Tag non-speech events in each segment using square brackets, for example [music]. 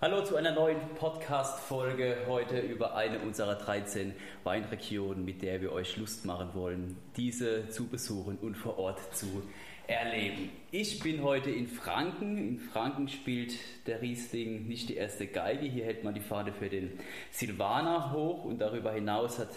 Hallo zu einer neuen Podcast-Folge heute über eine unserer 13 Weinregionen, mit der wir euch Lust machen wollen, diese zu besuchen und vor Ort zu erleben. Ich bin heute in Franken. In Franken spielt der Riesling nicht die erste Geige. Hier hält man die Fahne für den Silvaner hoch und darüber hinaus hat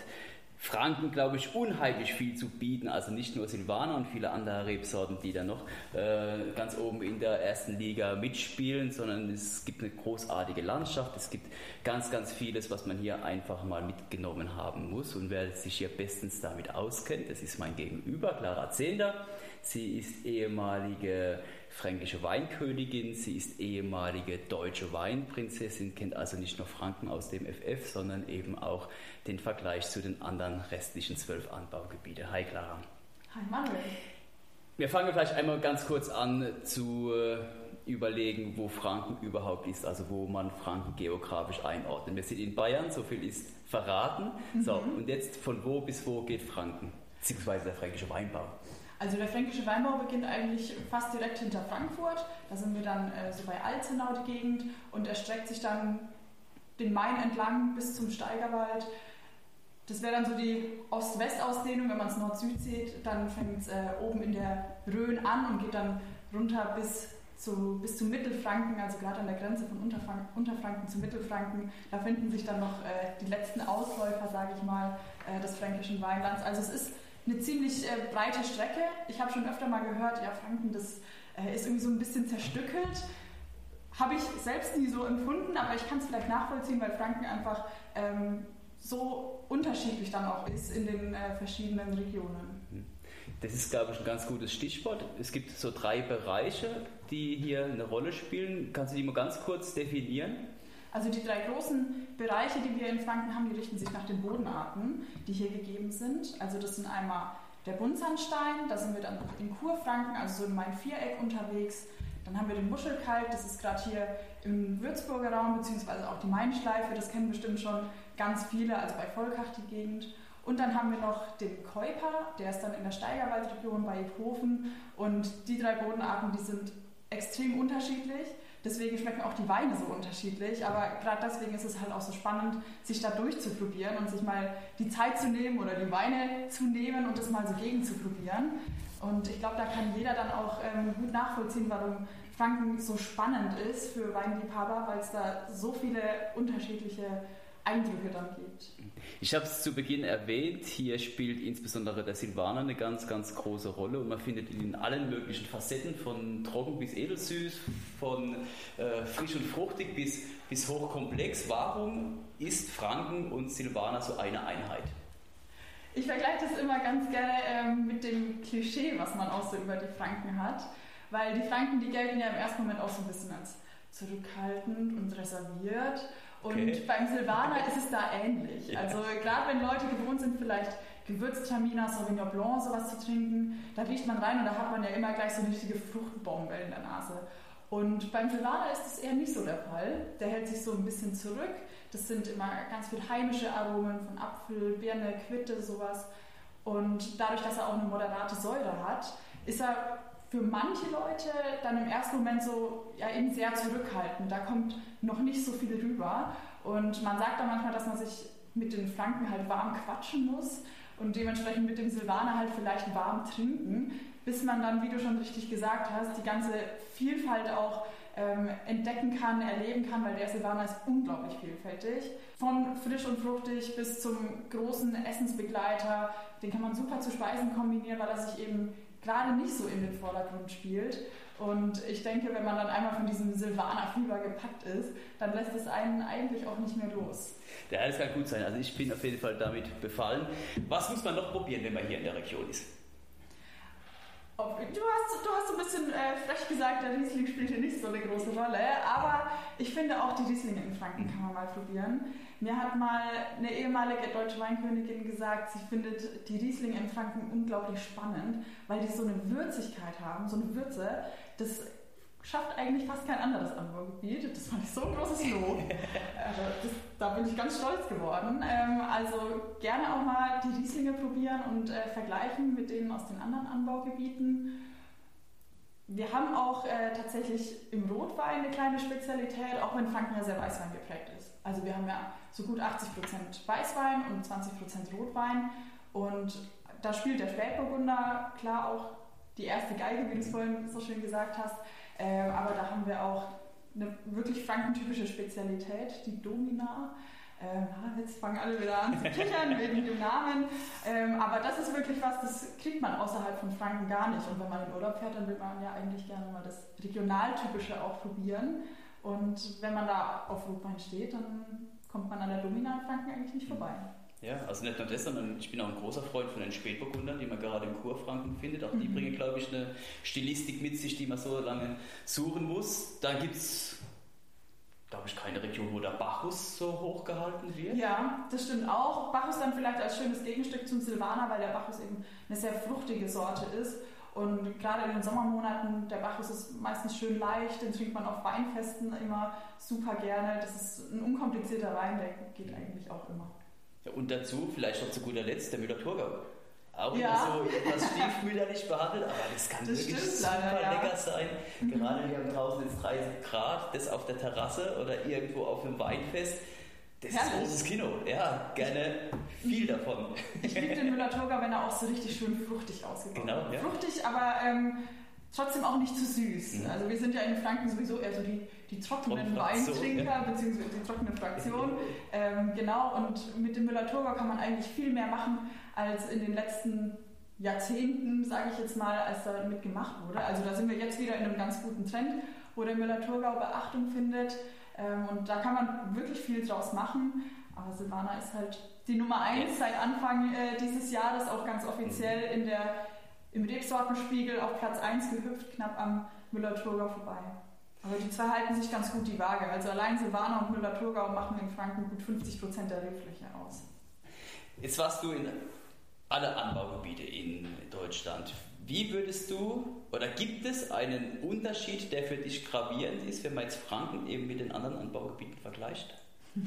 Franken, glaube ich, unheimlich viel zu bieten. Also nicht nur Silvaner und viele andere Rebsorten, die da noch äh, ganz oben in der ersten Liga mitspielen, sondern es gibt eine großartige Landschaft. Es gibt ganz, ganz vieles, was man hier einfach mal mitgenommen haben muss. Und wer sich hier bestens damit auskennt, das ist mein Gegenüber, Clara Zehnder. Sie ist ehemalige fränkische Weinkönigin, sie ist ehemalige deutsche Weinprinzessin, kennt also nicht nur Franken aus dem FF, sondern eben auch den Vergleich zu den anderen restlichen zwölf Anbaugebieten. Hi Clara. Hi Manuel. Wir fangen vielleicht einmal ganz kurz an zu äh, überlegen, wo Franken überhaupt ist, also wo man Franken geografisch einordnet. Wir sind in Bayern, so viel ist verraten. Mhm. So, und jetzt von wo bis wo geht Franken, beziehungsweise der fränkische Weinbau? Also der fränkische Weinbau beginnt eigentlich fast direkt hinter Frankfurt. Da sind wir dann äh, so bei Alzenau die Gegend und erstreckt sich dann den Main entlang bis zum Steigerwald. Das wäre dann so die Ost-West-Ausdehnung, wenn man es Nord-Süd sieht. Dann fängt es äh, oben in der Rhön an und geht dann runter bis zu, bis zu Mittelfranken, also gerade an der Grenze von Unterfranken, Unterfranken zu Mittelfranken. Da finden sich dann noch äh, die letzten Ausläufer, sage ich mal, äh, des fränkischen Weinlands. Also es ist eine ziemlich äh, breite Strecke. Ich habe schon öfter mal gehört, ja, Franken, das äh, ist irgendwie so ein bisschen zerstückelt. Habe ich selbst nie so empfunden, aber ich kann es vielleicht nachvollziehen, weil Franken einfach ähm, so unterschiedlich dann auch ist in den äh, verschiedenen Regionen. Mhm. Das ist, glaube ich, ein ganz gutes Stichwort. Es gibt so drei Bereiche, die hier eine Rolle spielen. Kannst du die mal ganz kurz definieren? Also die drei großen Bereiche, die wir in Franken haben, die richten sich nach den Bodenarten, die hier gegeben sind. Also das sind einmal der Buntsandstein, da sind wir dann in Kurfranken, also so in Main-Viereck unterwegs. Dann haben wir den Muschelkalk, das ist gerade hier im Würzburger Raum, beziehungsweise auch die Mainschleife, das kennen bestimmt schon ganz viele, also bei Volkach die Gegend. Und dann haben wir noch den Keuper, der ist dann in der Steigerwaldregion bei Hofen. Und die drei Bodenarten, die sind extrem unterschiedlich. Deswegen schmecken auch die Weine so unterschiedlich. Aber gerade deswegen ist es halt auch so spannend, sich da durchzuprobieren und sich mal die Zeit zu nehmen oder die Weine zu nehmen und das mal so gegen zu probieren. Und ich glaube, da kann jeder dann auch ähm, gut nachvollziehen, warum Franken so spannend ist für Weinliebhaber, weil es da so viele unterschiedliche Eindrücke dann gibt. Ich habe es zu Beginn erwähnt, hier spielt insbesondere der Silvaner eine ganz, ganz große Rolle und man findet ihn in allen möglichen Facetten, von trocken bis edelsüß, von äh, frisch und fruchtig bis, bis hochkomplex. Warum ist Franken und Silvaner so eine Einheit? Ich vergleiche das immer ganz gerne ähm, mit dem Klischee, was man auch so über die Franken hat, weil die Franken, die gelten ja im ersten Moment auch so ein bisschen als zurückhaltend und reserviert. Und okay. beim Silvaner ist es da ähnlich. Ja. Also gerade wenn Leute gewohnt sind, vielleicht Gewürztraminer, Sauvignon Blanc, sowas zu trinken, da riecht man rein und da hat man ja immer gleich so eine richtige Fruchtbombe in der Nase. Und beim Silvaner ist es eher nicht so der Fall. Der hält sich so ein bisschen zurück. Das sind immer ganz viel heimische Aromen von Apfel, Birne, Quitte, sowas. Und dadurch, dass er auch eine moderate Säure hat, ist er für manche Leute dann im ersten Moment so ja eben sehr zurückhaltend. Da kommt noch nicht so viel rüber. Und man sagt dann manchmal, dass man sich mit den Franken halt warm quatschen muss und dementsprechend mit dem Silvaner halt vielleicht warm trinken, bis man dann, wie du schon richtig gesagt hast, die ganze Vielfalt auch ähm, entdecken kann, erleben kann, weil der Silvaner ist unglaublich vielfältig. Von frisch und fruchtig bis zum großen Essensbegleiter, den kann man super zu Speisen kombinieren, weil er sich eben gerade nicht so in den Vordergrund spielt. Und ich denke, wenn man dann einmal von diesem Silvaner-Fieber gepackt ist, dann lässt es einen eigentlich auch nicht mehr los. Ja, das kann gut sein. Also ich bin auf jeden Fall damit befallen. Was muss man noch probieren, wenn man hier in der Region ist? Du hast, du hast ein bisschen äh, frech gesagt, der Riesling spielt hier nicht so eine große Rolle, aber ich finde auch die Rieslinge in Franken kann man mal probieren. Mir hat mal eine ehemalige deutsche Weinkönigin gesagt, sie findet die Rieslinge in Franken unglaublich spannend, weil die so eine Würzigkeit haben, so eine Würze, das schafft eigentlich fast kein anderes Anbaugebiet. Das fand ich so ein großes Lob. [laughs] also das, da bin ich ganz stolz geworden. Ähm, also gerne auch mal die Rieslinge probieren und äh, vergleichen mit denen aus den anderen Anbaugebieten. Wir haben auch äh, tatsächlich im Rotwein eine kleine Spezialität, auch wenn Franken ja sehr Weißwein geprägt ist. Also wir haben ja so gut 80% Weißwein und 20% Rotwein und da spielt der Spätburgunder klar auch die erste Geige, wie du es vorhin so schön gesagt hast. Äh, aber da haben wir auch eine wirklich frankentypische Spezialität, die Domina. Ähm, jetzt fangen alle wieder an zu kichern [laughs] wegen dem Namen. Ähm, aber das ist wirklich was, das kriegt man außerhalb von Franken gar nicht. Und wenn man in Urlaub fährt, dann will man ja eigentlich gerne mal das Regionaltypische auch probieren. Und wenn man da auf Rotwein steht, dann kommt man an der Domina in Franken eigentlich nicht vorbei. Ja, also nicht nur das, sondern ich bin auch ein großer Freund von den Spätburgundern, die man gerade im Kurfranken findet. Auch die mhm. bringen, glaube ich, eine Stilistik mit sich, die man so lange suchen muss. Da gibt es glaube ich, keine Region, wo der Bacchus so hoch gehalten wird. Ja, das stimmt auch. Bacchus dann vielleicht als schönes Gegenstück zum Silvaner, weil der Bacchus eben eine sehr fruchtige Sorte ist. Und gerade in den Sommermonaten, der Bacchus ist meistens schön leicht, den trinkt man auf Weinfesten immer super gerne. Das ist ein unkomplizierter Wein, der geht eigentlich auch immer. Ja, und dazu vielleicht noch zu guter Letzt der Müller-Thurgau auch ja. so etwas stiefmütterlich behandelt, aber das kann das wirklich super leider, ja. lecker sein. Mhm. Gerade wir haben draußen jetzt 30 Grad, das auf der Terrasse oder irgendwo auf einem Weinfest. Das Herrlich. ist großes Kino. Ja, gerne viel davon. Ich liebe den Müller-Thurgau, wenn er auch so richtig schön fruchtig ausgebaut genau, ja. Fruchtig, aber ähm, trotzdem auch nicht zu süß. Mhm. Also wir sind ja in Franken sowieso eher so die, die trockenen Weintrinker, ja. beziehungsweise die trockene Fraktion. [laughs] ähm, genau, und mit dem Müller-Thurgau kann man eigentlich viel mehr machen, als in den letzten Jahrzehnten, sage ich jetzt mal, als da mitgemacht wurde. Also da sind wir jetzt wieder in einem ganz guten Trend, wo der Müller-Thurgau Beachtung findet. Ähm, und da kann man wirklich viel draus machen. Aber Silvana ist halt die Nummer eins seit Anfang äh, dieses Jahres, auch ganz offiziell in der, im Rebsortenspiegel auf Platz 1 gehüpft, knapp am Müller-Thurgau vorbei. Aber die zwei halten sich ganz gut die Waage. Also allein Silvana und Müller-Thurgau machen in Franken gut 50 Prozent der Rebfläche aus. Jetzt warst du in alle Anbaugebiete in Deutschland. Wie würdest du oder gibt es einen Unterschied, der für dich gravierend ist, wenn man jetzt Franken eben mit den anderen Anbaugebieten vergleicht? [laughs]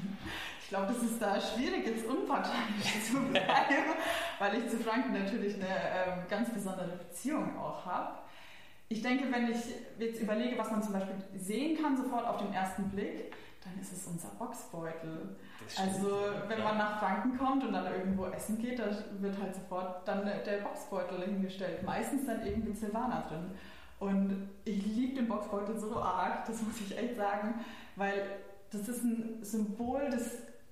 Ich glaube, es ist da schwierig, jetzt unparteiisch [laughs] zu bleiben, weil ich zu Franken natürlich eine äh, ganz besondere Beziehung auch habe. Ich denke, wenn ich jetzt überlege, was man zum Beispiel sehen kann sofort auf den ersten Blick, dann ist es unser Boxbeutel. Also wenn man nach Franken kommt und dann irgendwo essen geht, da wird halt sofort dann der Boxbeutel hingestellt. Meistens dann eben mit Silvana drin. Und ich liebe den Boxbeutel so arg, das muss ich echt sagen, weil das ist ein Symbol, das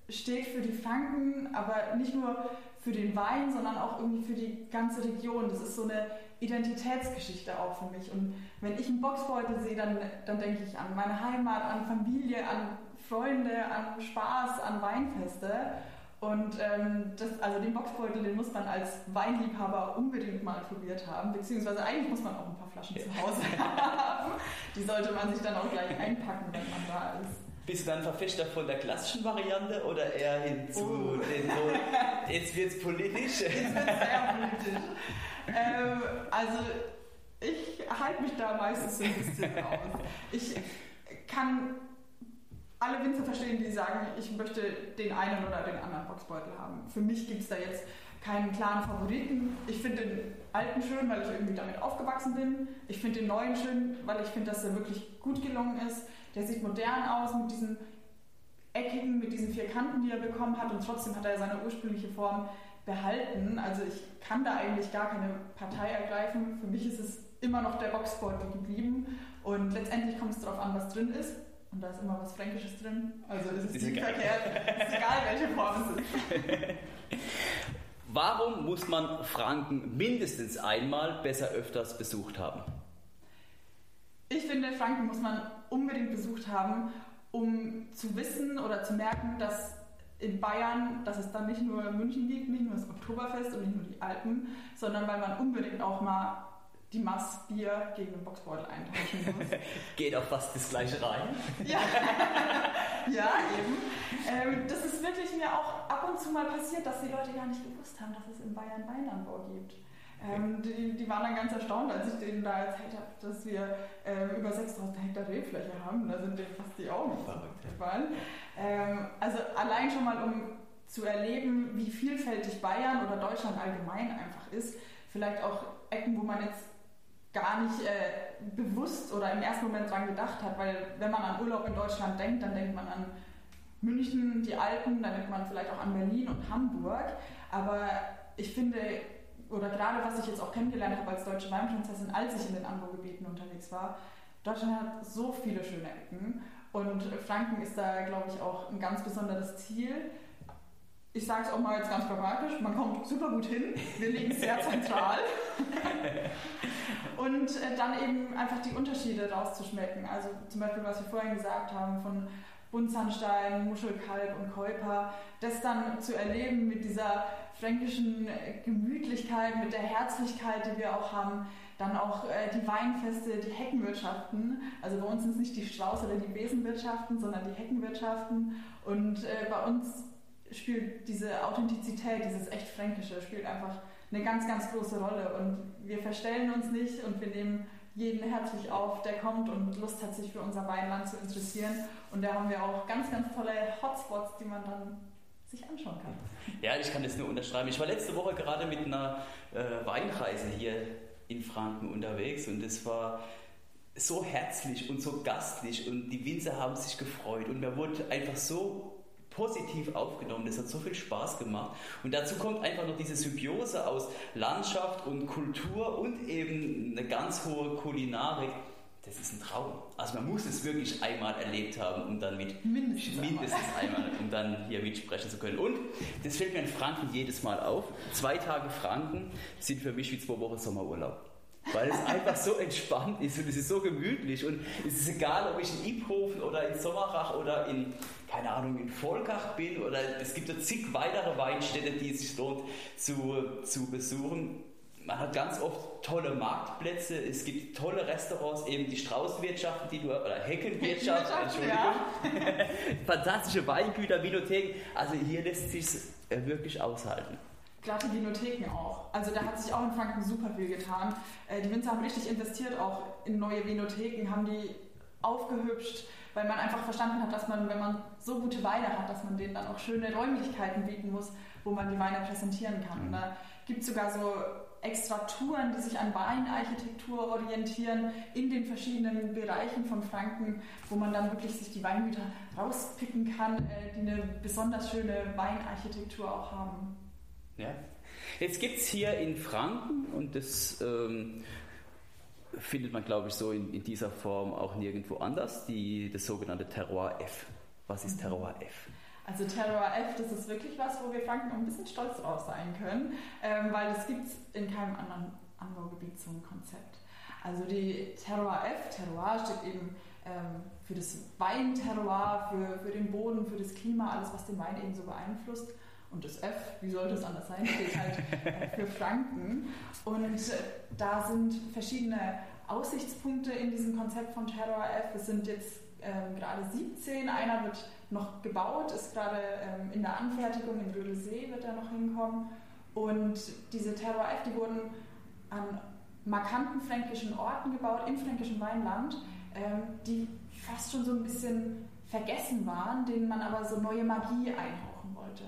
steht für die Franken, aber nicht nur für den Wein, sondern auch irgendwie für die ganze Region. Das ist so eine Identitätsgeschichte auch für mich. Und wenn ich einen Boxbeutel sehe, dann, dann denke ich an meine Heimat, an Familie, an Freunde, an Spaß, an Weinfeste. Und ähm, das, also den Boxbeutel, den muss man als Weinliebhaber unbedingt mal probiert haben. Beziehungsweise eigentlich muss man auch ein paar Flaschen zu Hause [laughs] haben. Die sollte man sich dann auch gleich einpacken, wenn man da ist. Bist du dann Verfechter von der klassischen Variante oder eher hin zu oh. den [laughs] Jetzt wird es politisch? Jetzt wird sehr politisch. ähm, also ich halte mich da meistens so ein bisschen aus. Ich kann alle Winzer verstehen, die sagen, ich möchte den einen oder den anderen Boxbeutel haben. Für mich gibt es da jetzt keinen klaren Favoriten. Ich finde den alten schön, weil ich irgendwie damit aufgewachsen bin. Ich finde den neuen schön, weil ich finde, dass er wirklich gut gelungen ist. Der sieht modern aus mit diesen eckigen, mit diesen vier Kanten, die er bekommen hat und trotzdem hat er seine ursprüngliche Form behalten. Also ich kann da eigentlich gar keine Partei ergreifen. Für mich ist es immer noch der Boxbeutel geblieben und letztendlich kommt es darauf an, was drin ist. Und da ist immer was Fränkisches drin. Also ist es ist nicht egal. verkehrt. ist egal, welche Form es ist. Warum muss man Franken mindestens einmal, besser öfters besucht haben? Ich finde, Franken muss man unbedingt besucht haben, um zu wissen oder zu merken, dass in Bayern, dass es dann nicht nur München gibt, nicht nur das Oktoberfest und nicht nur die Alpen, sondern weil man unbedingt auch mal die Mass Bier gegen den Boxbeutel eintauschen muss. [laughs] Geht auch fast das gleiche rein. ja, [laughs] ja eben. Ähm, das ist wirklich mir auch ab und zu mal passiert, dass die Leute gar nicht gewusst haben, dass es in Bayern Weinanbau gibt. Ähm, die, die, waren dann ganz erstaunt, als ich denen da erzählt habe, dass wir äh, über 6000 Hektar Rebfläche haben. Da sind denen fast die Augen gefallen. Ähm, also allein schon mal, um zu erleben, wie vielfältig Bayern oder Deutschland allgemein einfach ist. Vielleicht auch Ecken, wo man jetzt gar nicht äh, bewusst oder im ersten Moment dran gedacht hat, weil wenn man an Urlaub in Deutschland denkt, dann denkt man an München, die Alpen, dann denkt man vielleicht auch an Berlin und Hamburg. Aber ich finde, oder gerade was ich jetzt auch kennengelernt habe als deutsche Weinprinzessin, als ich in den Anbaugebieten unterwegs war, Deutschland hat so viele schöne Ecken und Franken ist da, glaube ich, auch ein ganz besonderes Ziel. Ich sage es auch mal jetzt ganz pragmatisch, man kommt super gut hin, wir liegen sehr [laughs] zentral. und äh, dann eben einfach die Unterschiede rauszuschmecken. Also zum Beispiel, was wir vorhin gesagt haben, von Buntsandstein, Muschelkalk und Keuper, das dann zu erleben mit dieser fränkischen Gemütlichkeit, mit der Herzlichkeit, die wir auch haben, dann auch äh, die Weinfeste, die Heckenwirtschaften. Also bei uns sind es nicht die Strauß- oder die Besenwirtschaften, sondern die Heckenwirtschaften. Und äh, bei uns spielt diese Authentizität, dieses echt Fränkische, spielt einfach eine ganz, ganz große Rolle. Und wir verstellen uns nicht und wir nehmen jeden herzlich auf, der kommt und Lust hat, sich für unser Weinland zu interessieren. Und da haben wir auch ganz, ganz tolle Hotspots, die man dann sich anschauen kann. Ja, ich kann das nur unterschreiben. Ich war letzte Woche gerade mit einer äh, Weinreise hier in Franken unterwegs und es war so herzlich und so gastlich und die Winzer haben sich gefreut und mir wurde einfach so positiv aufgenommen. Das hat so viel Spaß gemacht. Und dazu kommt einfach noch diese Symbiose aus Landschaft und Kultur und eben eine ganz hohe Kulinarik. Das ist ein Traum. Also man muss es wirklich einmal erlebt haben, um dann mit mindestens, mindestens einmal, um dann hier mitsprechen zu können. Und das fällt mir in Franken jedes Mal auf. Zwei Tage Franken sind für mich wie zwei Wochen Sommerurlaub weil es einfach so entspannt ist und es ist so gemütlich und es ist egal, ob ich in Iphofen oder in Sommerach oder in, keine Ahnung, in Volkach bin oder es gibt ja zig weitere Weinstädte, die es sich lohnt zu, zu besuchen. Man hat ganz oft tolle Marktplätze, es gibt tolle Restaurants, eben die Straußwirtschaften, die du, oder Heckenwirtschaft, Entschuldigung. Ja. [laughs] Fantastische Weingüter, Vinotheken. Also hier lässt sich äh, wirklich aushalten glatte Vinotheken auch. Also da hat sich auch in Franken super viel getan. Äh, die Winzer haben richtig investiert auch in neue Vinotheken, haben die aufgehübscht, weil man einfach verstanden hat, dass man, wenn man so gute Weine hat, dass man denen dann auch schöne Räumlichkeiten bieten muss, wo man die Weine präsentieren kann. Und da gibt es sogar so extra Touren, die sich an Weinarchitektur orientieren in den verschiedenen Bereichen von Franken, wo man dann wirklich sich die Weingüter rauspicken kann, äh, die eine besonders schöne Weinarchitektur auch haben. Ja? Jetzt gibt es hier in Franken, und das ähm, findet man, glaube ich, so in, in, dieser Form auch nirgendwo anders, die, das sogenannte Terroir F. Was ist mhm. Terroir F? Also Terroir F, das ist wirklich was, wo wir Franken ein bisschen stolz drauf sein können, ähm, weil das gibt es in keinem anderen Anbaugebiet so ein Konzept. Also die Terroir F, Terroir steht eben ähm, für das Weinterroir, für, für den Boden, für das Klima, alles, was den Wein eben so beeinflusst. Und das F, wie sollte es anders sein, steht halt äh, für Franken. Und da sind verschiedene Aussichtspunkte in diesem Konzept von Terror F. Es sind jetzt ähm, gerade 17, einer wird noch gebaut, ist gerade ähm, in der Anfertigung, in Bödelsee wird er noch hinkommen. Und diese Terror F, die wurden an markanten fränkischen Orten gebaut, im fränkischen Weinland, ähm, die fast schon so ein bisschen vergessen waren, denen man aber so neue Magie einhauchen wollte.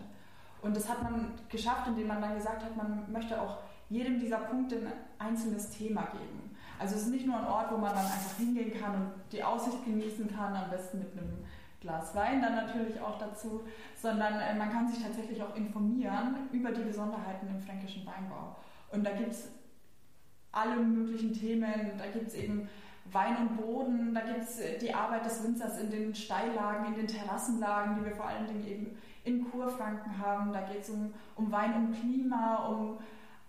Und das hat man geschafft, indem man dann gesagt hat, man möchte auch jedem dieser Punkte ein einzelnes Thema geben. Also es ist nicht nur ein Ort, wo man dann einfach hingehen kann und die Aussicht genießen kann, am besten mit einem Glas Wein dann natürlich auch dazu, sondern äh, man kann sich tatsächlich auch informieren über die Besonderheiten im fränkischen Weinbau. Und da gibt es alle möglichen Themen, da gibt es eben Wein und Boden, da gibt es äh, die Arbeit des Winzers in den Steillagen, in den Terrassenlagen, die wir vor allen Dingen eben in Kurfranken haben. Da geht es um, um Wein und Klima, um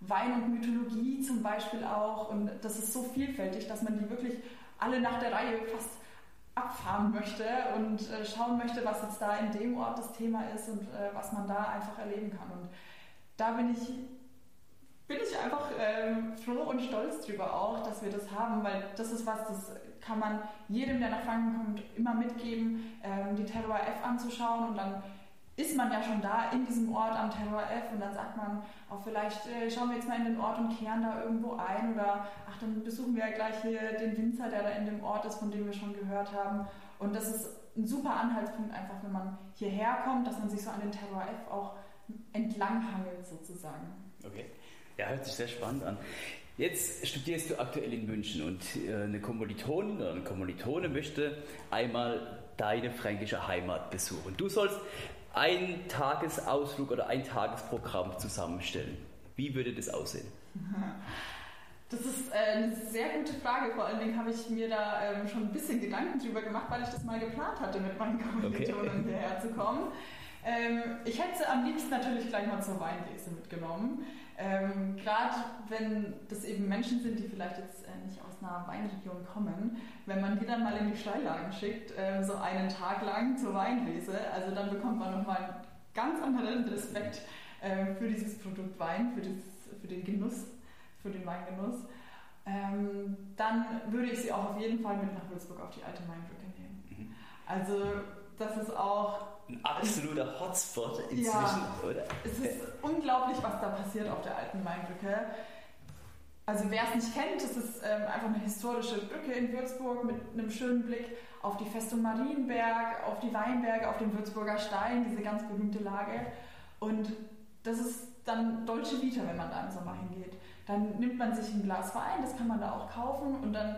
Wein und Mythologie zum Beispiel auch. Und das ist so vielfältig, dass man die wirklich alle nach der Reihe fast abfahren möchte und äh, schauen möchte, was jetzt da in dem Ort das Thema ist und äh, was man da einfach erleben kann. Und da bin ich, bin ich einfach äh, froh und stolz drüber auch, dass wir das haben, weil das ist was, das kann man jedem, der nach Franken kommt, immer mitgeben, ähm, die Terror F anzuschauen und dann ist man ja schon da in diesem Ort am Terror F und dann sagt man auch vielleicht äh, schauen wir jetzt mal in den Ort und kehren da irgendwo ein oder ach dann besuchen wir ja gleich hier den Winzer, der da in dem Ort ist, von dem wir schon gehört haben und das ist ein super Anhaltspunkt einfach, wenn man hierher kommt, dass man sich so an den Terror F auch entlanghangelt sozusagen. Okay, ja, hört sich sehr spannend an. Jetzt studierst du aktuell in München und äh, eine Kommilitonin oder ein Kommilitone möchte einmal deine fränkische Heimat besuchen. Du sollst einen Tagesausflug oder ein Tagesprogramm zusammenstellen. Wie würde das aussehen? Das ist äh, eine sehr gute Frage. Vor allen Dingen habe ich mir da ähm, schon ein bisschen Gedanken drüber gemacht, weil ich das mal geplant hatte, mit meinen Kommilitonen okay. hierher zu kommen. Ähm, ich hätte sie am liebsten natürlich gleich mal zur Weinlese mitgenommen. Ähm, Gerade wenn das eben Menschen sind, die vielleicht jetzt äh, nicht aus einer Weinregion kommen, wenn man die dann mal in die Steillagen schickt, äh, so einen Tag lang zur Weinlese, also dann bekommt man nochmal einen ganz anderen Respekt äh, für dieses Produkt Wein, für, dieses, für den Genuss, für den Weingenuss. Ähm, dann würde ich sie auch auf jeden Fall mit nach Würzburg auf die alte Mainbrücke nehmen. Mhm. Also das ist auch ein absoluter Hotspot inzwischen, ja, oder? Es ist unglaublich, was da passiert auf der alten Mainbrücke. Also wer es nicht kennt, es ist ähm, einfach eine historische Brücke in Würzburg mit einem schönen Blick auf die Festung Marienberg, auf die Weinberge, auf den Würzburger Stein, diese ganz berühmte Lage. Und das ist dann Deutsche Vita, wenn man da im Sommer hingeht. Dann nimmt man sich ein Glas Wein, das kann man da auch kaufen und dann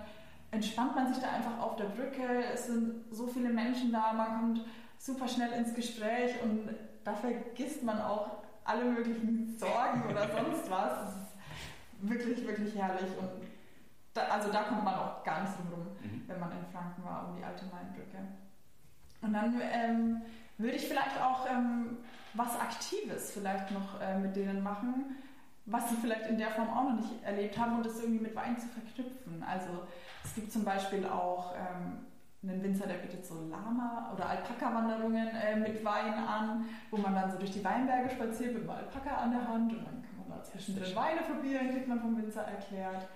entspannt man sich da einfach auf der Brücke. Es sind so viele Menschen da, man kommt super schnell ins Gespräch und da vergisst man auch alle möglichen Sorgen oder [laughs] sonst was. Das ist wirklich, wirklich herrlich und da, also da kommt man auch gar nicht drum rum, mhm. wenn man in Franken war, um die alte Mainbrücke. Und dann ähm, würde ich vielleicht auch ähm, was Aktives vielleicht noch äh, mit denen machen, was sie vielleicht in der Form auch noch nicht erlebt haben und das irgendwie mit Wein zu verknüpfen. Also es gibt zum Beispiel auch ähm, einen Winzer, der bietet so Lama- oder Alpaka-Wanderungen äh, mit Wein an, wo man dann so durch die Weinberge spaziert mit einem Alpaka an der Hand und dann kann man da zwischendrin Weine probieren, kriegt man vom Winzer erklärt.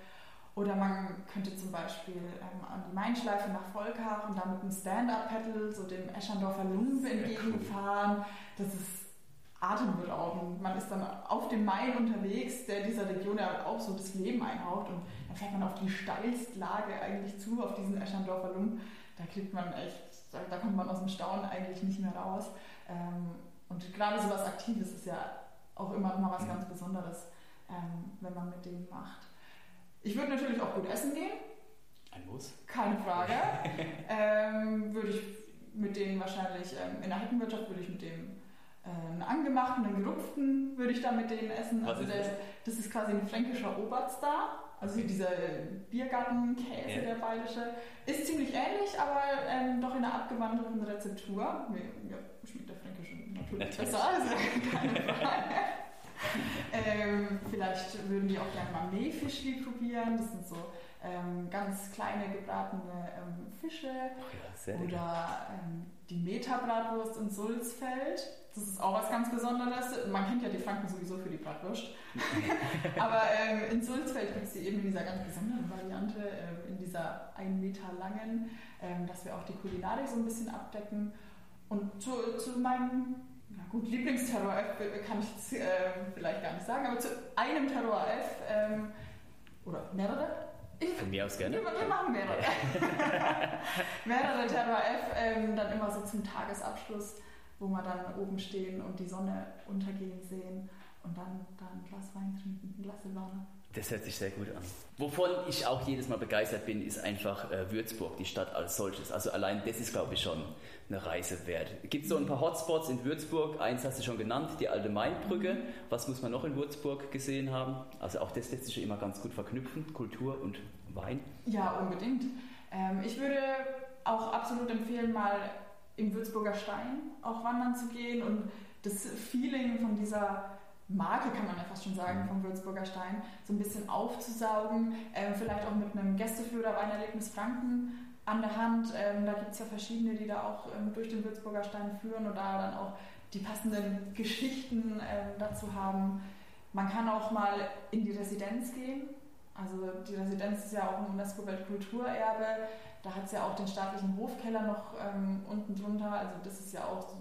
Oder man könnte zum Beispiel ähm, an die Mainschleife nach Volkach und da mit einem Stand-Up-Pedal so dem Eschandorfer Lump entgegenfahren. Das ist atemberaubend. Man ist dann auf dem Main unterwegs, der dieser Region ja auch so das Leben einhaucht und dann fährt man auf die Steilstlage eigentlich zu, auf diesen Eschandorfer Lump da kriegt man echt, da, da, kommt man aus dem Staunen eigentlich nicht mehr raus. Ähm, und gerade so was Aktives ist ja auch immer noch mal was ganz Besonderes, ähm, wenn man mit denen macht. Ich würde natürlich auch gut essen gehen. Ein Muss. Keine Frage. [laughs] ähm, würde ich mit denen wahrscheinlich, ähm, in der Heckenwirtschaft würde ich mit dem äh, einen angemachten, einen gerupften würde ich da mit denen essen. Was also der, das? das ist quasi ein fränkischer Oberstar. Also dieser Biergartenkäse, ja. der bayerische, ist ziemlich ähnlich, aber ähm, doch in einer abgewandelten Rezeptur. Mir ja, schmeckt der fränkische natürlich, natürlich. besser, also [laughs] keine Frage. [laughs] ähm, vielleicht würden die auch gerne mal Mehlfischli probieren. Das sind so ähm, ganz kleine gebratene ähm, Fische. Ja, Oder ähm, die Metabratwurst in Sulzfeld. Das ist auch was ganz Besonderes. Man kennt ja die Franken sowieso für die Bratwurst. [laughs] Aber ähm, in Sulzfeld gibt es die eben in dieser ganz besonderen Variante, äh, in dieser einen Meter langen, äh, dass wir auch die Kulinarik so ein bisschen abdecken. Und zu, zu meinem na gut, Lieblingsterror F kann ich jetzt, äh, vielleicht gar nicht sagen, aber zu einem Terror F ähm, oder mehrere. Von mir aus gerne. Wir, wir machen mehrere. [laughs] mehrere Terror F, ähm, dann immer so zum Tagesabschluss wo wir dann oben stehen und die Sonne untergehen sehen und dann, dann ein Glas Wein trinken, ein Glas Silvaner. Das hört sich sehr gut an. Wovon ich auch jedes Mal begeistert bin, ist einfach äh, Würzburg, die Stadt als solches. Also allein das ist, glaube ich, schon eine Reise wert. Gibt es so ein paar Hotspots in Würzburg? Eins hast du schon genannt, die alte Mainbrücke. Was muss man noch in Würzburg gesehen haben? Also auch das lässt sich immer ganz gut verknüpfen, Kultur und Wein. Ja, unbedingt. Ähm, ich würde auch absolut empfehlen, mal im Würzburger Stein auch wandern zu gehen und das Feeling von dieser Marke, kann man ja fast schon sagen, vom Würzburger Stein so ein bisschen aufzusaugen. Ähm, vielleicht auch mit einem Gästeführer Weinerlebnis Franken an der Hand. Ähm, da gibt es ja verschiedene, die da auch ähm, durch den Würzburger Stein führen und da dann auch die passenden Geschichten ähm, dazu haben. Man kann auch mal in die Residenz gehen. Also die Residenz ist ja auch ein UNESCO-Weltkulturerbe. Da hat es ja auch den staatlichen Hofkeller noch ähm, unten drunter. Also das ist ja auch so,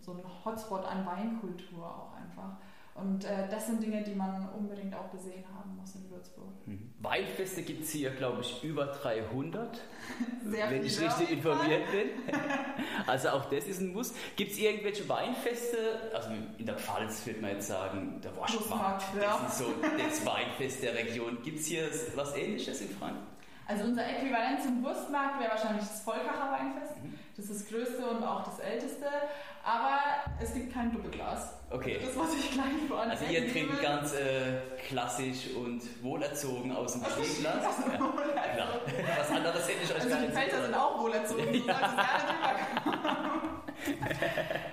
so, ein Hotspot an Weinkultur auch einfach. Und äh, das sind Dinge, die man unbedingt auch gesehen haben muss in Würzburg. Mhm. Weinfeste gibt es hier, glaube ich, über 300, [laughs] Sehr wenn ich richtig informiert bin. [laughs] Also auch das ist ein Muss. Gibt es irgendwelche Weinfeste, also in der Pfalz würde man jetzt sagen, der Wurstmarkt, ja. das ist so das Weinfest der Region. Gibt es hier was ähnliches in Franken? Also unser Äquivalent zum Wurstmarkt wäre wahrscheinlich das Volkacher Weinfest. Das ist das größte und auch das älteste. Aber es gibt kein Doppelglas. Okay. Das muss ich gleich vorne Also ihr trinkt ganz äh, klassisch und wohlerzogen aus dem Stehglas. Ja, klar. Was anderes hätte ich euch Also gar die nicht Pfälzer sind zutrauen. auch wohlerzogen, Ja. gerne drüber [laughs]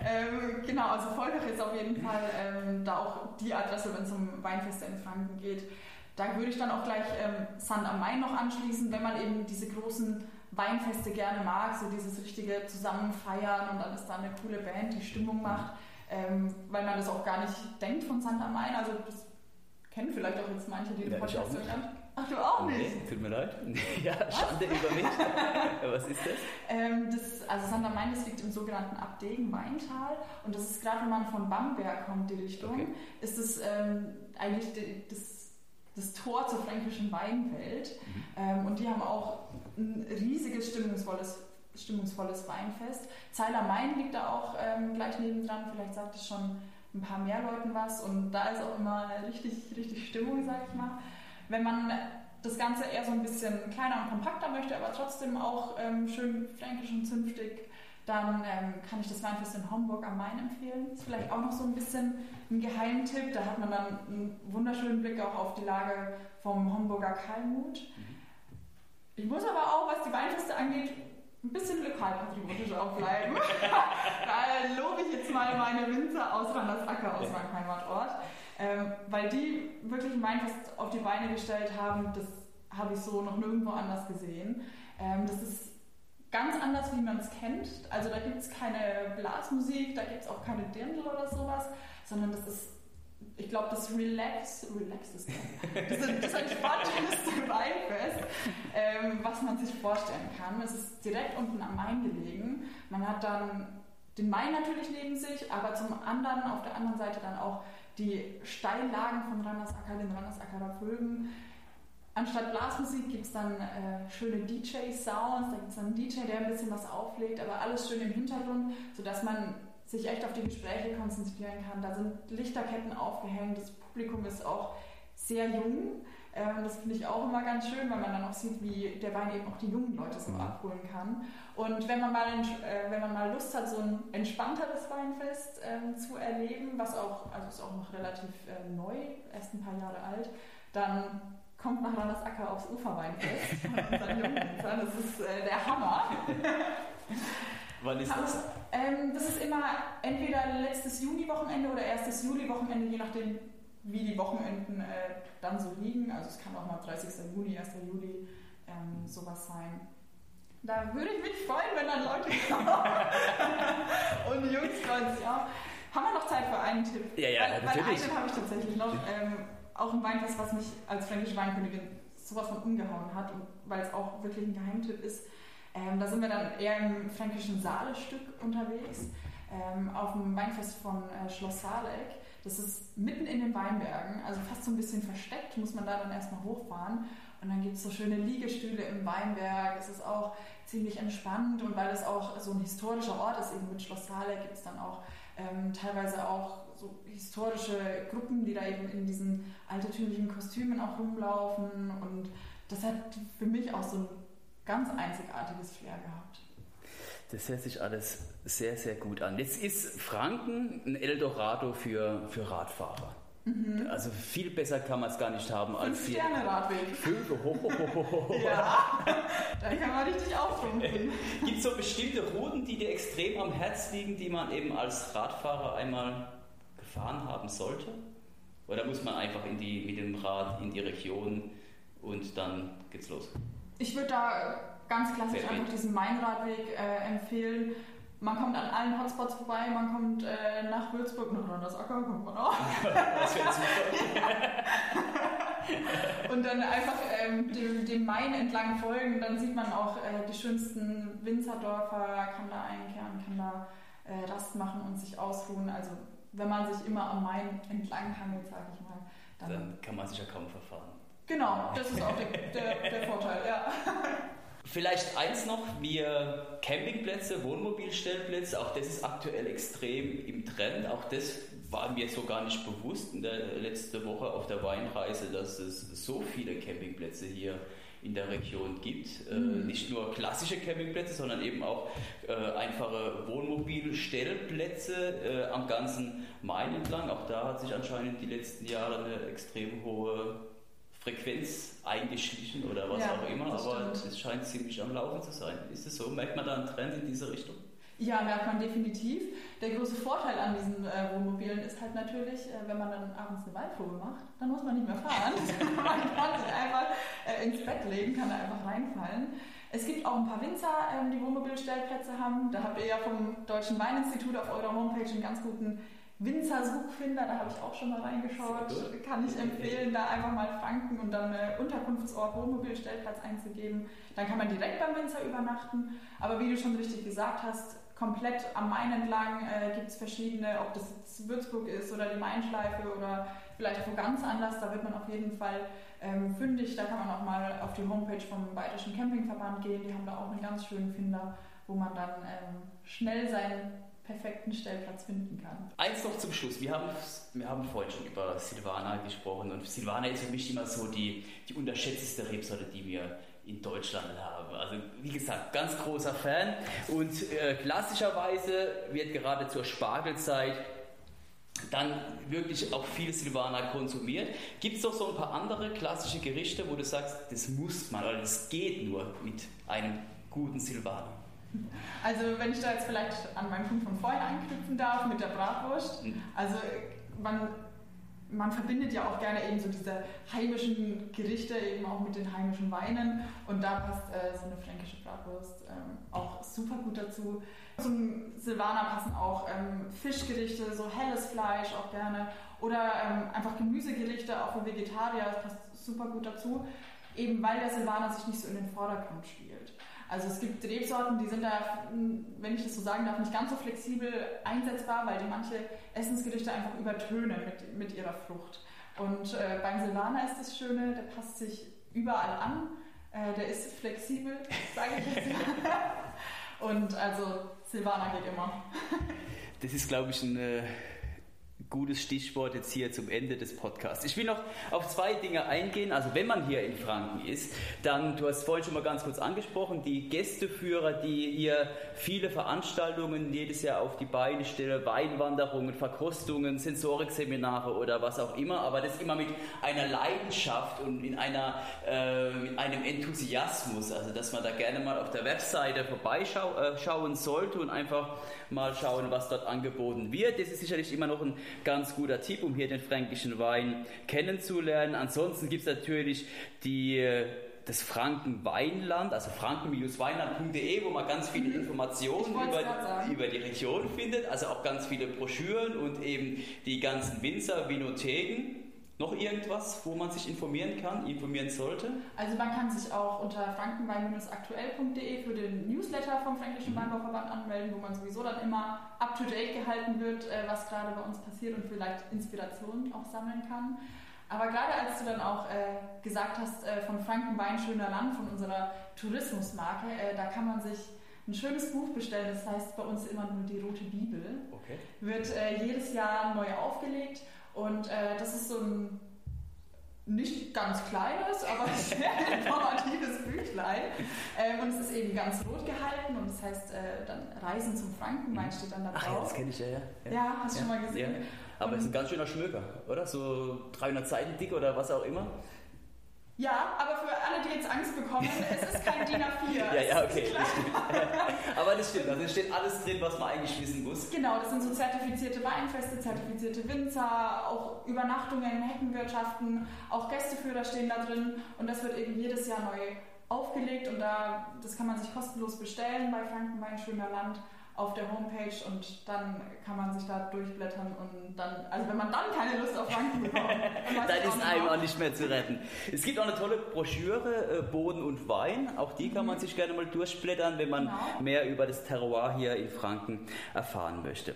ähm, Genau, also Volkach ist auf jeden Fall ähm, da auch die Adresse, wenn es um Weinfeste in Franken geht. Da würde ich dann auch gleich ähm, Sand am Main noch anschließen, wenn man eben diese großen Weinfeste gerne mag, so dieses richtige Zusammenfeiern und dann ist da eine coole Band, die Stimmung macht, ähm, weil man das auch gar nicht denkt von Sand am Main. Also das kennen vielleicht auch jetzt manche, die den Ja, Podcast hören. Ach, du auch nicht? Nee, tut mir leid. [laughs] Ja, Schande über mich. Was ist das? Ähm, das, also St. Main, das liegt im sogenannten Abdegen-Weintal und das ist gerade, wenn man von Bamberg kommt, die Richtung, Okay. ist das ähm, eigentlich das, das Tor zur fränkischen Weinwelt Mhm. ähm, und die haben auch ein riesiges, stimmungsvolles, stimmungsvolles Weinfest. Zeiler Main liegt da auch ähm, gleich nebendran, vielleicht sagt es schon ein paar mehr Leuten was und da ist auch immer richtig, richtig Stimmung, sag ich mal. Wenn man das Ganze eher so ein bisschen kleiner und kompakter möchte, aber trotzdem auch ähm, schön fränkisch und zünftig, dann ähm, kann ich das Weinfest in Homburg am Main empfehlen. Ist vielleicht auch noch so ein bisschen ein Geheimtipp. Da hat man dann einen wunderschönen Blick auch auf die Lage vom Homburger Kalmut. Ich muss aber auch, was die Weinfeste angeht, ein bisschen lokalpatriotisch auch bleiben. [laughs] da lobe ich jetzt mal meine Winzer aus Randersacker aus meinem Heimatort. Ähm, weil die wirklich ein Weinfest auf die Beine gestellt haben, das habe ich so noch nirgendwo anders gesehen. Ähm, das ist ganz anders, wie man es kennt. Also da gibt es keine Blasmusik, da gibt es auch keine Dirndl oder sowas, sondern das ist, ich glaube, das Relax, Relax ist das. Das das spontanes Weinfest, ähm, was man sich vorstellen kann. Es ist direkt unten am Main gelegen. Man hat dann den Main natürlich neben sich, aber zum anderen, auf der anderen Seite dann auch die Steillagen von Randersacker, den Randersackerer Bögen. Anstatt Blasmusik gibt es dann äh, schöne DJ-Sounds, da gibt es dann einen DJ, der ein bisschen was auflegt, aber alles schön im Hintergrund, sodass man sich echt auf die Gespräche konzentrieren kann. Da sind Lichterketten aufgehängt, das Publikum ist auch sehr jung. Ähm, das finde ich auch immer ganz schön, weil man dann auch sieht, wie der Wein eben auch die jungen Leute so Mhm. abholen kann. Und wenn man mal, äh, wenn man mal Lust hat, so ein entspannteres Weinfest ähm, zu erleben, was auch, also ist auch noch relativ äh, neu, erst ein paar Jahre alt, dann kommt nach Randersacker aufs Uferweinfest von unseren Jungwinzern. Das ist äh, der Hammer. Wann ist das? Ähm, das ist immer entweder letztes Juni-Wochenende oder erstes Juli-Wochenende, je nachdem, wie die Wochenenden äh, dann so liegen. Also es kann auch mal 30. Juni, 1. Juli ähm, sowas sein. Da würde ich mich freuen, wenn dann Leute kommen. Und Jungs freuen sich auch. Haben wir noch Zeit für einen Tipp? Ja, ja, weil, weil natürlich. einen habe ich tatsächlich noch. Ähm, auch ein Weinfest, was mich als fränkische Weinkönigin sowas von umgehauen hat weil es auch wirklich ein Geheimtipp ist. Ähm, da sind wir dann eher im fränkischen Saalestück unterwegs, ähm, auf dem Weinfest von äh, Schloss Saaleck. Das ist mitten in den Weinbergen, also fast so ein bisschen versteckt, muss man da dann erstmal hochfahren. Und dann gibt es so schöne Liegestühle im Weinberg. Es ist auch ziemlich entspannt und weil es auch so ein historischer Ort ist, eben mit Schloss Saaleck, gibt es dann auch ähm, teilweise auch so historische Gruppen, die da eben in diesen altertümlichen Kostümen auch rumlaufen. Und das hat für mich auch so ein ganz einzigartiges Flair gehabt. Das hört sich alles sehr, sehr gut an. Jetzt ist Franken ein Eldorado für, für Radfahrer. Also viel besser kann man es gar nicht haben als hier. Sterne Radweg. Fünf. Ho, ho, ho. Ja, da kann man richtig auftrumpfen. Gibt es so bestimmte Routen, die dir extrem am Herz liegen, die man eben als Radfahrer einmal gefahren haben sollte? Oder muss man einfach in die, mit dem Rad in die Region und dann geht's los? Ich würde da ganz klassisch Sehr einfach diesen Mainradweg äh, empfehlen. Man kommt an allen Hotspots vorbei, man kommt äh, nach Würzburg, nach Randersacker kommt man auch. [laughs] Das wäre super. [laughs] Und dann einfach ähm, dem, dem Main entlang folgen, dann sieht man auch äh, die schönsten Winzerdörfer, kann da einkehren, kann da äh, Rast machen und sich ausruhen. Also wenn man sich immer am Main entlang hangelt, sage ich mal, dann, dann, kann man sich ja kaum verfahren. Genau, das ist auch der, der, der Vorteil, ja. [laughs] Vielleicht eins noch, wir Campingplätze, Wohnmobilstellplätze, auch das ist aktuell extrem im Trend. Auch das war mir so gar nicht bewusst in der letzten Woche auf der Weinreise, dass es so viele Campingplätze hier in der Region gibt. Äh, mhm. nicht nur klassische Campingplätze, sondern eben auch äh, einfache Wohnmobilstellplätze äh, am ganzen Main entlang. Auch da hat sich anscheinend die letzten Jahre eine extrem hohe Frequenz eingeschlichen oder was ja, auch immer, aber es scheint ziemlich am Laufen zu sein. Ist es so? Merkt man da einen Trend in diese Richtung? Ja, merkt man definitiv. Der große Vorteil an diesen äh, Wohnmobilen ist halt natürlich, äh, wenn man dann abends eine Waldprobe macht, dann muss man nicht mehr fahren. [laughs] [laughs] man kann sich einfach äh, ins Bett legen, kann da einfach reinfallen. Es gibt auch ein paar Winzer, ähm, die Wohnmobilstellplätze haben. Da habt ihr ja vom Deutschen Weininstitut auf eurer Homepage einen ganz guten Winzer-Suchfinder, da habe ich auch schon mal reingeschaut. Kann ich empfehlen, da einfach mal Franken und dann äh, Unterkunftsort Wohnmobilstellplatz einzugeben. Dann kann man direkt beim Winzer übernachten. Aber wie du schon richtig gesagt hast, komplett am Main entlang äh, gibt es verschiedene, ob das Würzburg ist oder die Mainschleife oder vielleicht wo ganz anders, da wird man auf jeden Fall ähm, fündig. Da kann man auch mal auf die Homepage vom Bayerischen Campingverband gehen. Die haben da auch einen ganz schönen Finder, wo man dann ähm, schnell seinen perfekten Stellplatz finden kann. Eins noch zum Schluss. Wir haben, wir haben vorhin schon über Silvana gesprochen und Silvana ist für mich immer so die, die unterschätzteste Rebsorte, die wir in Deutschland haben. Also wie gesagt, ganz großer Fan und äh, klassischerweise wird gerade zur Spargelzeit dann wirklich auch viel Silvaner konsumiert. Gibt es doch so ein paar andere klassische Gerichte, wo du sagst, das muss man oder das geht nur mit einem guten Silvaner? Also wenn ich da jetzt vielleicht an meinen Punkt von vorhin anknüpfen darf mit der Bratwurst. Mhm. Also man, man verbindet ja auch gerne eben so diese heimischen Gerichte eben auch mit den heimischen Weinen und da passt äh, so eine fränkische Bratwurst ähm, auch super gut dazu. Zum Silvaner passen auch ähm, Fischgerichte, so helles Fleisch auch gerne oder ähm, einfach Gemüsegerichte auch für Vegetarier, das passt super gut dazu, eben weil der Silvaner sich nicht so in den Vordergrund spielt. Also es gibt Rebsorten, die sind da, wenn ich das so sagen darf, nicht ganz so flexibel einsetzbar, weil die manche Essensgerichte einfach übertönen mit, mit ihrer Frucht. Und äh, beim Silvaner ist das Schöne, der passt sich überall an, äh, der ist flexibel, sage ich jetzt mal. [laughs] Und also Silvaner geht immer. [laughs] Das ist, glaube ich, ein äh, gutes Stichwort jetzt hier zum Ende des Podcasts. Ich will noch auf zwei Dinge eingehen. Also wenn man hier in Franken ist, dann, du hast vorhin schon mal ganz kurz angesprochen, die Gästeführer, die hier viele Veranstaltungen jedes Jahr auf die Beine stellen, Weinwanderungen, Verkostungen, Sensorikseminare oder was auch immer, aber das immer mit einer Leidenschaft und in einer, äh, einem Enthusiasmus, also dass man da gerne mal auf der Webseite vorbeischauen äh, sollte und einfach mal schauen, was dort angeboten wird. Das ist sicherlich immer noch ein ganz guter Tipp, um hier den fränkischen Wein kennenzulernen. Ansonsten gibt es natürlich die das Franken-Weinland, also franken-weinland.de, wo man ganz viele mhm. Informationen über, über die Region findet, also auch ganz viele Broschüren und eben die ganzen Winzer, Vinotheken. Noch irgendwas, wo man sich informieren kann, informieren sollte? Also man kann sich auch unter frankenwein-aktuell.de für den Newsletter vom Fränkischen mhm. Weinbauverband anmelden, wo man sowieso dann immer up-to-date gehalten wird, äh, was gerade bei uns passiert und vielleicht Inspirationen auch sammeln kann. Aber gerade als du dann auch äh, gesagt hast äh, von Frankenwein schöner Land, von unserer Tourismusmarke, äh, da kann man sich ein schönes Buch bestellen, das heißt bei uns immer nur die Rote Bibel. Okay. Wird jedes Jahr neu aufgelegt und äh, das ist so ein nicht ganz kleines, aber [laughs] sehr informatives Büchlein. Ähm, und es ist eben ganz rot gehalten und das heißt äh, dann Reisen zum Frankenwein steht dann da drauf. Ach ja, das kenne ich ja, ja. Ja, hast du ja, schon mal gesehen. Ja. Aber es ist ein ganz schöner Schmöker, oder? So 300 Seiten dick oder was auch immer. Ja, aber für alle, die jetzt Angst bekommen, es ist kein DIN A4. [laughs] ja, ja, okay. Das [laughs] aber das stimmt, also steht alles drin, was man eigentlich wissen muss. Genau, das sind so zertifizierte Weinfeste, zertifizierte Winzer, auch Übernachtungen, Heckenwirtschaften, auch Gästeführer stehen da drin und das wird eben jedes Jahr neu aufgelegt und da, das kann man sich kostenlos bestellen bei Frankenwein Schöner Land auf der Homepage und dann kann man sich da durchblättern und dann, also wenn man dann keine Lust auf Franken bekommt, dann, [laughs] dann ist einem auch nicht mehr zu retten. Es gibt auch eine tolle Broschüre, äh, Boden und Wein, auch die kann man mhm. sich gerne mal durchblättern, wenn man genau. mehr über das Terroir hier in Franken erfahren möchte.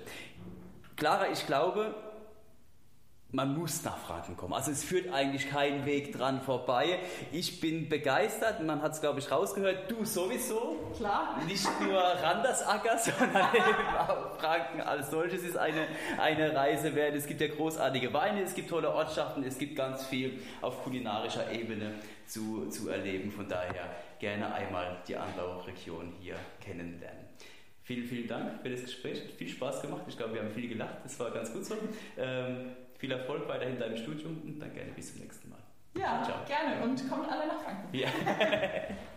Clara, ich glaube, man muss nach Franken kommen. Also es führt eigentlich kein Weg dran vorbei. Ich bin begeistert, man hat es glaube ich rausgehört, du sowieso. Klar. Nicht nur Randersacker, [laughs] sondern auch Franken als solches ist eine, eine Reise wert. Es gibt ja großartige Weine, es gibt tolle Ortschaften, es gibt ganz viel auf kulinarischer Ebene zu, zu erleben. Von daher gerne einmal die Anbauregion hier kennenlernen. Vielen, vielen Dank für das Gespräch. Hat viel Spaß gemacht. Ich glaube, wir haben viel gelacht. Das war ganz gut so. Ähm, viel Erfolg weiterhin in deinem Studium und dann gerne bis zum nächsten Mal. Ja, Ciao. gerne und kommt alle nach Frankfurt. Ja. [laughs]